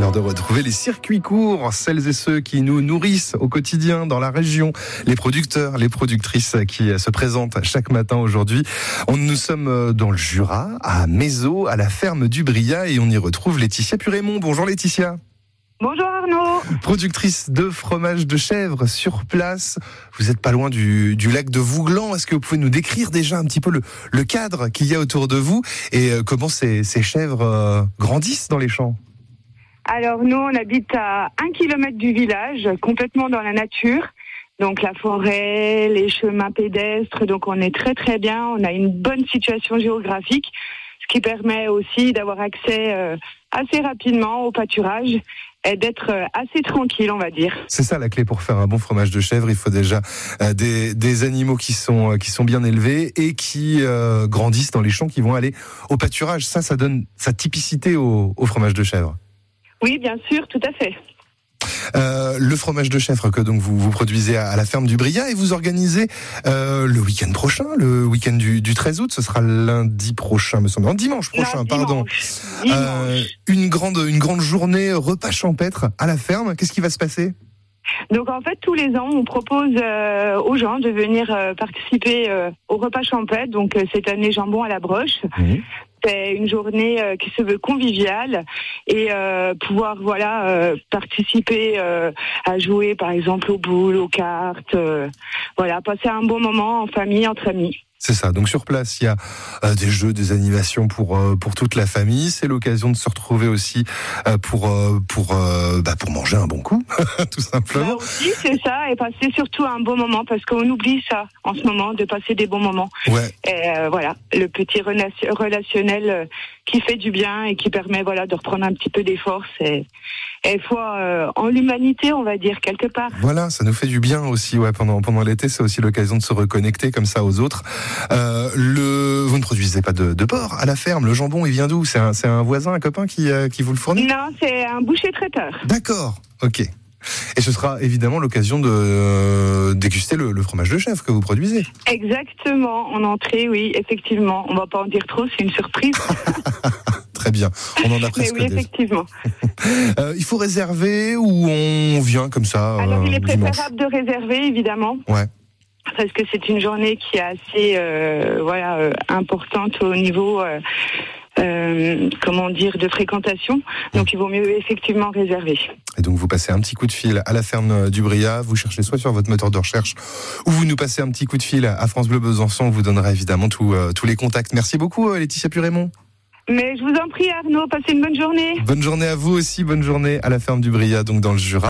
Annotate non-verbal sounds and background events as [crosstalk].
L'heure de retrouver les circuits courts, celles et ceux qui nous nourrissent au quotidien dans la région, les producteurs, les productrices qui se présentent chaque matin aujourd'hui. Nous sommes dans le Jura, à Mézo, à la ferme du Bria et on y retrouve Laetitia Purémont. Bonjour Laetitia. Bonjour Arnaud. Productrice de fromage de chèvre sur place. Vous n'êtes pas loin du, du, lac de Vouglan. Est-ce que vous pouvez nous décrire déjà un petit peu le, le cadre qu'il y a autour de vous et euh, comment ces, ces chèvres euh, grandissent dans les champs? Alors nous, on habite à un kilomètre du village, complètement dans la nature. Donc la forêt, les chemins pédestres, donc on est très très bien. On a une bonne situation géographique, ce qui permet aussi d'avoir accès euh, assez rapidement au pâturage et d'être euh, assez tranquille, on va dire. C'est ça la clé pour faire un bon fromage de chèvre. Il faut déjà euh, des, des, animaux qui sont, euh, qui sont bien élevés et qui euh, grandissent dans les champs, qui vont aller au pâturage. Ça, ça donne sa typicité au, au fromage de chèvre. Oui, bien sûr, tout à fait. Euh, le fromage de chèvre que donc vous, vous produisez à, la ferme du Bria et vous organisez euh, le week-end prochain, le week-end du, du, 13 août, ce sera lundi prochain, me semble, dimanche prochain, non, pardon. Dimanche. Euh, une grande une grande journée repas champêtre à la ferme. Qu'est-ce qui va se passer? Donc en fait tous les ans on propose aux gens de venir participer au repas champêtre. Donc cette année jambon à la broche. Mmh. C'est une journée qui se veut conviviale et pouvoir voilà participer à jouer par exemple aux boules, aux cartes, voilà passer un bon moment en famille entre amis. C'est ça. Donc sur place, il y a euh, des jeux, des animations pour euh, pour toute la famille. C'est l'occasion de se retrouver aussi euh, pour pour bah, pour manger un bon coup, [laughs] tout simplement. Bah aussi, c'est ça, et passer surtout un bon moment parce qu'on oublie ça en ce moment de passer des bons moments. Ouais. Et voilà, le petit relationnel qui fait du bien et qui permet voilà de reprendre un petit peu des forces et et foi euh, en l'humanité, on va dire quelque part. Voilà, ça nous fait du bien aussi. Ouais, pendant pendant l'été, c'est aussi l'occasion de se reconnecter comme ça aux autres. Euh, le, vous ne produisez pas de, de porc à la ferme. Le jambon, il vient d'où? C'est un voisin, un copain qui euh, qui vous le fournit? Non, c'est un boucher traiteur. D'accord. Ok. Et ce sera évidemment l'occasion de euh, déguster le, le, fromage de chèvre que vous produisez. Exactement, en entrée, oui, effectivement. On va pas en dire trop, c'est une surprise. [laughs] [laughs] Très bien, on en a presque. Mais oui, effectivement. [laughs] euh, il faut réserver ou on vient comme ça Alors, il est dimanche? préférable de réserver, évidemment. Ouais. Parce que c'est une journée qui est assez, euh, voilà, euh, importante au niveau. Euh, comment dire, de fréquentation. Donc il vaut mieux effectivement réserver. Et donc vous passez un petit coup de fil à la ferme du Bria, vous cherchez soit sur votre moteur de recherche ou vous nous passez un petit coup de fil à France Bleu Besançon, on vous donnera évidemment tout, tous les contacts. Merci beaucoup Laetitia Purémont. Mais je vous en prie Arnaud, passez une bonne journée. Bonne journée à vous aussi, bonne journée à la ferme du Bria, donc dans le Jura.